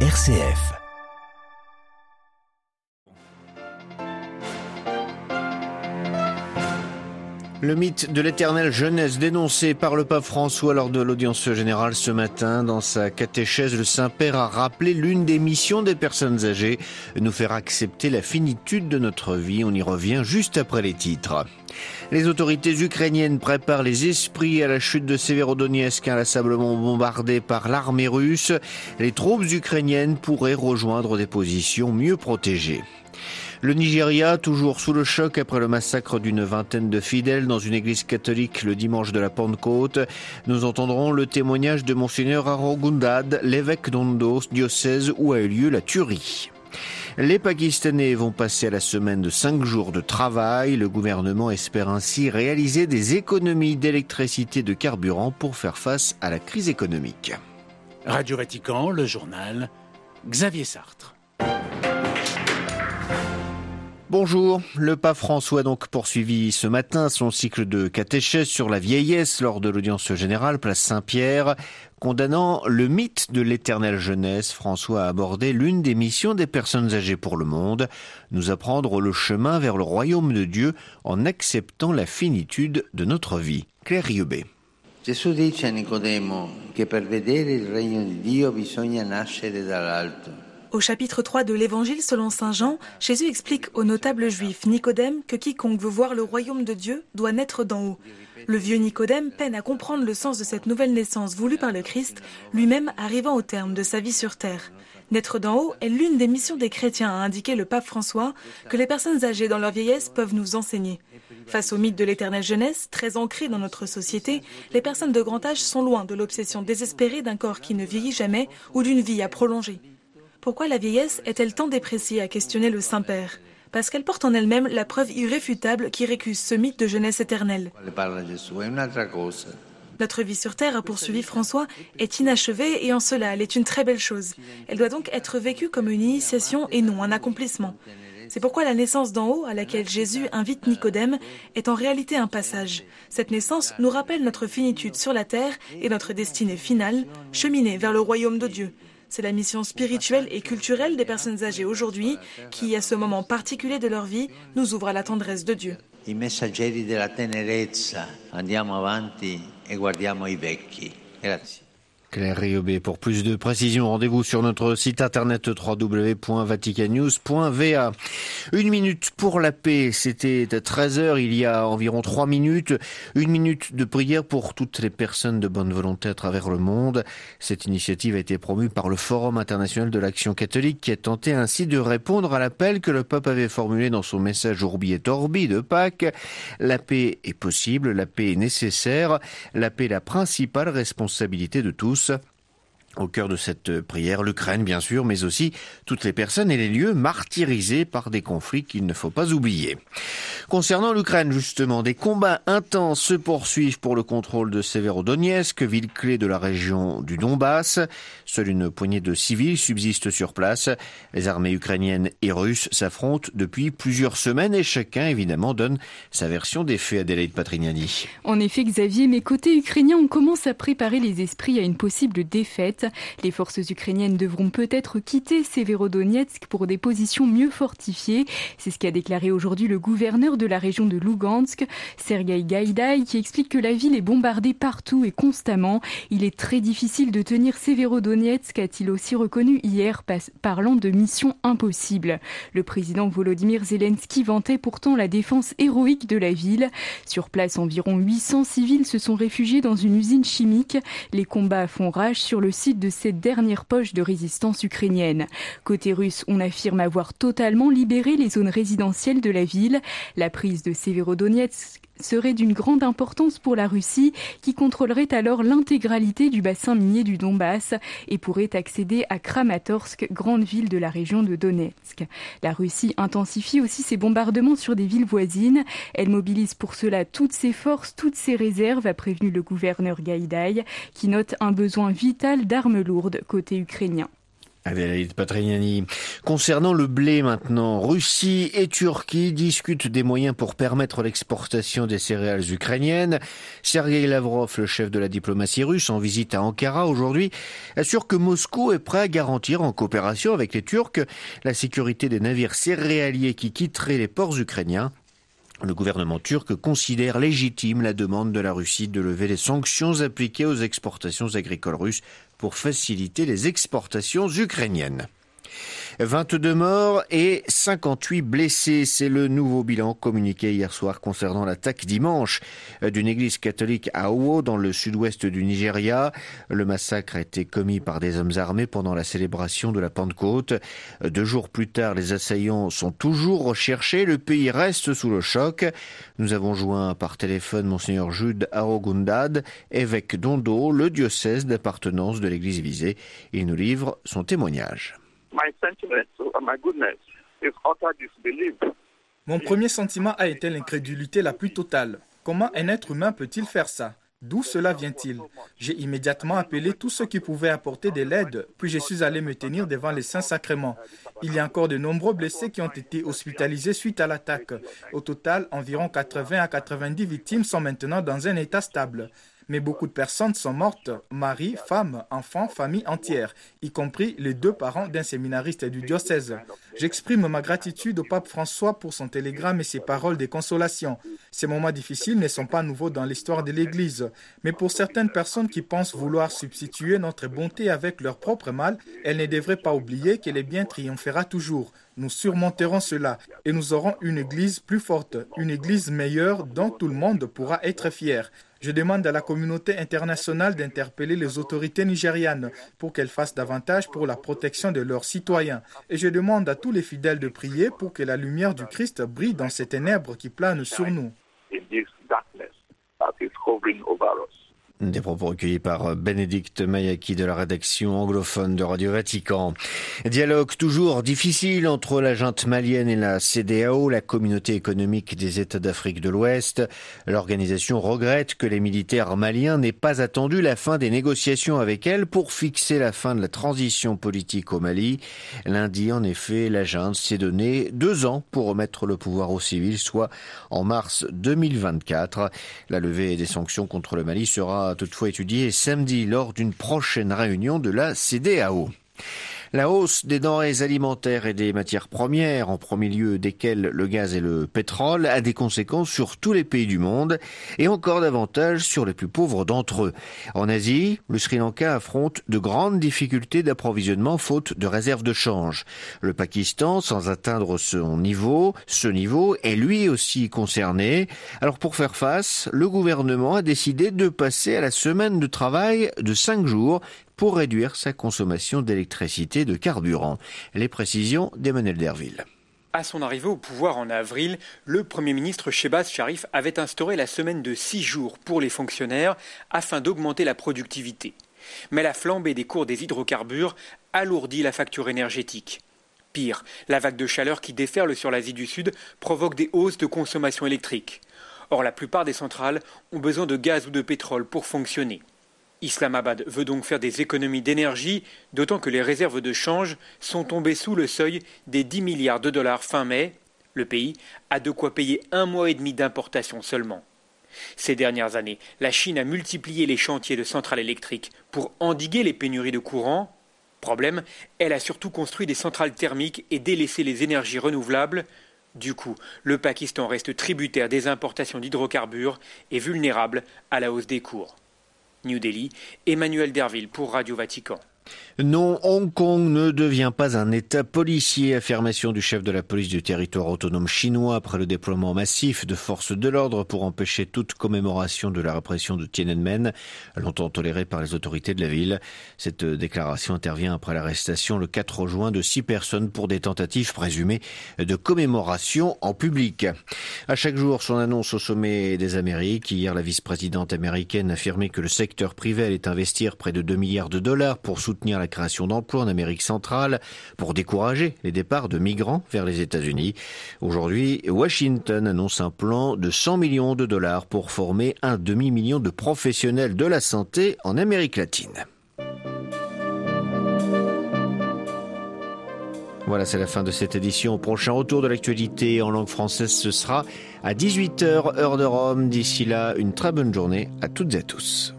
RCF. Le mythe de l'éternelle jeunesse dénoncé par le pape François lors de l'audience générale ce matin dans sa catéchèse, le Saint-Père a rappelé l'une des missions des personnes âgées, nous faire accepter la finitude de notre vie. On y revient juste après les titres. Les autorités ukrainiennes préparent les esprits à la chute de Severodonetsk, inlassablement bombardé par l'armée russe. Les troupes ukrainiennes pourraient rejoindre des positions mieux protégées. Le Nigeria, toujours sous le choc après le massacre d'une vingtaine de fidèles dans une église catholique le dimanche de la Pentecôte, nous entendrons le témoignage de Monseigneur Arogundad, l'évêque d'Ondo, diocèse où a eu lieu la tuerie. Les Pakistanais vont passer à la semaine de cinq jours de travail. Le gouvernement espère ainsi réaliser des économies d'électricité de carburant pour faire face à la crise économique. Radio Vatican, le journal, Xavier Sartre. Bonjour, le pape François a donc poursuivi ce matin son cycle de catéchèse sur la vieillesse lors de l'audience générale place Saint-Pierre. Condamnant le mythe de l'éternelle jeunesse, François a abordé l'une des missions des personnes âgées pour le monde, nous apprendre le chemin vers le royaume de Dieu en acceptant la finitude de notre vie. Claire Riobé. Au chapitre 3 de l'Évangile selon Saint Jean, Jésus explique au notable juif Nicodème que quiconque veut voir le royaume de Dieu doit naître d'en haut. Le vieux Nicodème peine à comprendre le sens de cette nouvelle naissance voulue par le Christ, lui-même arrivant au terme de sa vie sur terre. Naître d'en haut est l'une des missions des chrétiens, a indiqué le pape François, que les personnes âgées dans leur vieillesse peuvent nous enseigner. Face au mythe de l'éternelle jeunesse, très ancré dans notre société, les personnes de grand âge sont loin de l'obsession désespérée d'un corps qui ne vieillit jamais ou d'une vie à prolonger. Pourquoi la vieillesse est-elle tant dépréciée à questionner le Saint-Père Parce qu'elle porte en elle-même la preuve irréfutable qui récuse ce mythe de jeunesse éternelle. Notre vie sur Terre, a poursuivi François, est inachevée et en cela elle est une très belle chose. Elle doit donc être vécue comme une initiation et non un accomplissement. C'est pourquoi la naissance d'en haut, à laquelle Jésus invite Nicodème, est en réalité un passage. Cette naissance nous rappelle notre finitude sur la terre et notre destinée finale, cheminer vers le royaume de Dieu. C'est la mission spirituelle et culturelle des personnes âgées aujourd'hui qui, à ce moment particulier de leur vie, nous ouvre à la tendresse de Dieu. I messaggeri della tenerezza, andiamo avanti e guardiamo i vecchi. Grazie. Claire Riobé. Pour plus de précisions, rendez-vous sur notre site internet www.vaticannews.va. Une minute pour la paix. C'était à 13h il y a environ trois minutes. Une minute de prière pour toutes les personnes de bonne volonté à travers le monde. Cette initiative a été promue par le Forum international de l'action catholique qui a tenté ainsi de répondre à l'appel que le pape avait formulé dans son message Urbi et Orbi de Pâques. La paix est possible, la paix est nécessaire, la paix est la principale responsabilité de tous. russa. Au cœur de cette prière, l'Ukraine bien sûr, mais aussi toutes les personnes et les lieux martyrisés par des conflits qu'il ne faut pas oublier. Concernant l'Ukraine, justement, des combats intenses se poursuivent pour le contrôle de Severodonetsk, ville clé de la région du Donbass. Seule une poignée de civils subsiste sur place. Les armées ukrainiennes et russes s'affrontent depuis plusieurs semaines et chacun, évidemment, donne sa version des faits. Adélaïde Patrignani. En effet, Xavier, mais côté ukrainien, on commence à préparer les esprits à une possible défaite. Les forces ukrainiennes devront peut-être quitter Severodonetsk pour des positions mieux fortifiées. C'est ce qu'a déclaré aujourd'hui le gouverneur de la région de Lugansk, Sergei Gaïdaï, qui explique que la ville est bombardée partout et constamment. Il est très difficile de tenir Severodonetsk, a-t-il aussi reconnu hier, parlant de mission impossible. Le président Volodymyr Zelensky vantait pourtant la défense héroïque de la ville. Sur place, environ 800 civils se sont réfugiés dans une usine chimique. Les combats font rage sur le site de cette dernière poche de résistance ukrainienne. Côté russe, on affirme avoir totalement libéré les zones résidentielles de la ville. La prise de Severodonetsk serait d'une grande importance pour la Russie, qui contrôlerait alors l'intégralité du bassin minier du Donbass et pourrait accéder à Kramatorsk, grande ville de la région de Donetsk. La Russie intensifie aussi ses bombardements sur des villes voisines. Elle mobilise pour cela toutes ses forces, toutes ses réserves, a prévenu le gouverneur Gaïdaï, qui note un besoin vital d'armes lourdes côté ukrainien. Adélaïde Patrignani. Concernant le blé maintenant, Russie et Turquie discutent des moyens pour permettre l'exportation des céréales ukrainiennes. Sergei Lavrov, le chef de la diplomatie russe en visite à Ankara aujourd'hui, assure que Moscou est prêt à garantir en coopération avec les Turcs la sécurité des navires céréaliers qui quitteraient les ports ukrainiens le gouvernement turc considère légitime la demande de la Russie de lever les sanctions appliquées aux exportations agricoles russes pour faciliter les exportations ukrainiennes. 22 morts et 58 blessés. C'est le nouveau bilan communiqué hier soir concernant l'attaque dimanche d'une église catholique à Owo dans le sud-ouest du Nigeria. Le massacre a été commis par des hommes armés pendant la célébration de la Pentecôte. Deux jours plus tard, les assaillants sont toujours recherchés. Le pays reste sous le choc. Nous avons joint par téléphone Monseigneur Jude Arogundad, évêque d'Ondo, le diocèse d'appartenance de l'église visée. Il nous livre son témoignage. Mon premier sentiment a été l'incrédulité la plus totale. Comment un être humain peut-il faire ça? D'où cela vient-il? J'ai immédiatement appelé tous ceux qui pouvaient apporter de l'aide, puis je suis allé me tenir devant les saints sacrements. Il y a encore de nombreux blessés qui ont été hospitalisés suite à l'attaque. Au total, environ 80 à 90 victimes sont maintenant dans un état stable mais beaucoup de personnes sont mortes, mari, femme, enfants, famille entière, y compris les deux parents d'un séminariste du diocèse. J'exprime ma gratitude au pape François pour son télégramme et ses paroles de consolation. Ces moments difficiles ne sont pas nouveaux dans l'histoire de l'Église, mais pour certaines personnes qui pensent vouloir substituer notre bonté avec leur propre mal, elles ne devraient pas oublier que le bien triomphera toujours. Nous surmonterons cela et nous aurons une Église plus forte, une Église meilleure dont tout le monde pourra être fier. Je demande à la communauté internationale d'interpeller les autorités nigérianes pour qu'elles fassent davantage pour la protection de leurs citoyens. Et je demande à tous les fidèles de prier pour que la lumière du Christ brille dans ces ténèbres qui planent sur nous. Des propos recueillis par Bénédicte Mayaki de la rédaction anglophone de Radio Vatican. Dialogue toujours difficile entre la junte malienne et la CDAO, la communauté économique des États d'Afrique de l'Ouest. L'organisation regrette que les militaires maliens n'aient pas attendu la fin des négociations avec elle pour fixer la fin de la transition politique au Mali. Lundi, en effet, la junte s'est donné deux ans pour remettre le pouvoir aux civils, soit en mars 2024. La levée des sanctions contre le Mali sera toutefois étudié samedi lors d'une prochaine réunion de la CDAO. La hausse des denrées alimentaires et des matières premières, en premier lieu desquelles le gaz et le pétrole, a des conséquences sur tous les pays du monde et encore davantage sur les plus pauvres d'entre eux. En Asie, le Sri Lanka affronte de grandes difficultés d'approvisionnement faute de réserves de change. Le Pakistan, sans atteindre son niveau, ce niveau est lui aussi concerné. Alors pour faire face, le gouvernement a décidé de passer à la semaine de travail de cinq jours pour réduire sa consommation d'électricité de carburant. Les précisions d'Emmanuel Derville. À son arrivée au pouvoir en avril, le Premier ministre Shebaz Sharif avait instauré la semaine de six jours pour les fonctionnaires afin d'augmenter la productivité. Mais la flambée des cours des hydrocarbures alourdit la facture énergétique. Pire, la vague de chaleur qui déferle sur l'Asie du Sud provoque des hausses de consommation électrique. Or, la plupart des centrales ont besoin de gaz ou de pétrole pour fonctionner. Islamabad veut donc faire des économies d'énergie, d'autant que les réserves de change sont tombées sous le seuil des 10 milliards de dollars fin mai. Le pays a de quoi payer un mois et demi d'importation seulement. Ces dernières années, la Chine a multiplié les chantiers de centrales électriques pour endiguer les pénuries de courant. Problème, elle a surtout construit des centrales thermiques et délaissé les énergies renouvelables. Du coup, le Pakistan reste tributaire des importations d'hydrocarbures et vulnérable à la hausse des cours. New Delhi, Emmanuel Derville pour Radio Vatican. Non, Hong Kong ne devient pas un État policier, affirmation du chef de la police du territoire autonome chinois après le déploiement massif de forces de l'ordre pour empêcher toute commémoration de la répression de Tiananmen, longtemps tolérée par les autorités de la ville. Cette déclaration intervient après l'arrestation le 4 juin de six personnes pour des tentatives présumées de commémoration en public. À chaque jour, son annonce au sommet des Amériques. Hier, la vice-présidente américaine affirmait que le secteur privé allait investir près de 2 milliards de dollars pour soutenir la la création d'emplois en Amérique centrale pour décourager les départs de migrants vers les États-Unis. Aujourd'hui, Washington annonce un plan de 100 millions de dollars pour former un demi-million de professionnels de la santé en Amérique latine. Voilà, c'est la fin de cette édition. Prochain retour de l'actualité en langue française, ce sera à 18h, heure de Rome. D'ici là, une très bonne journée à toutes et à tous.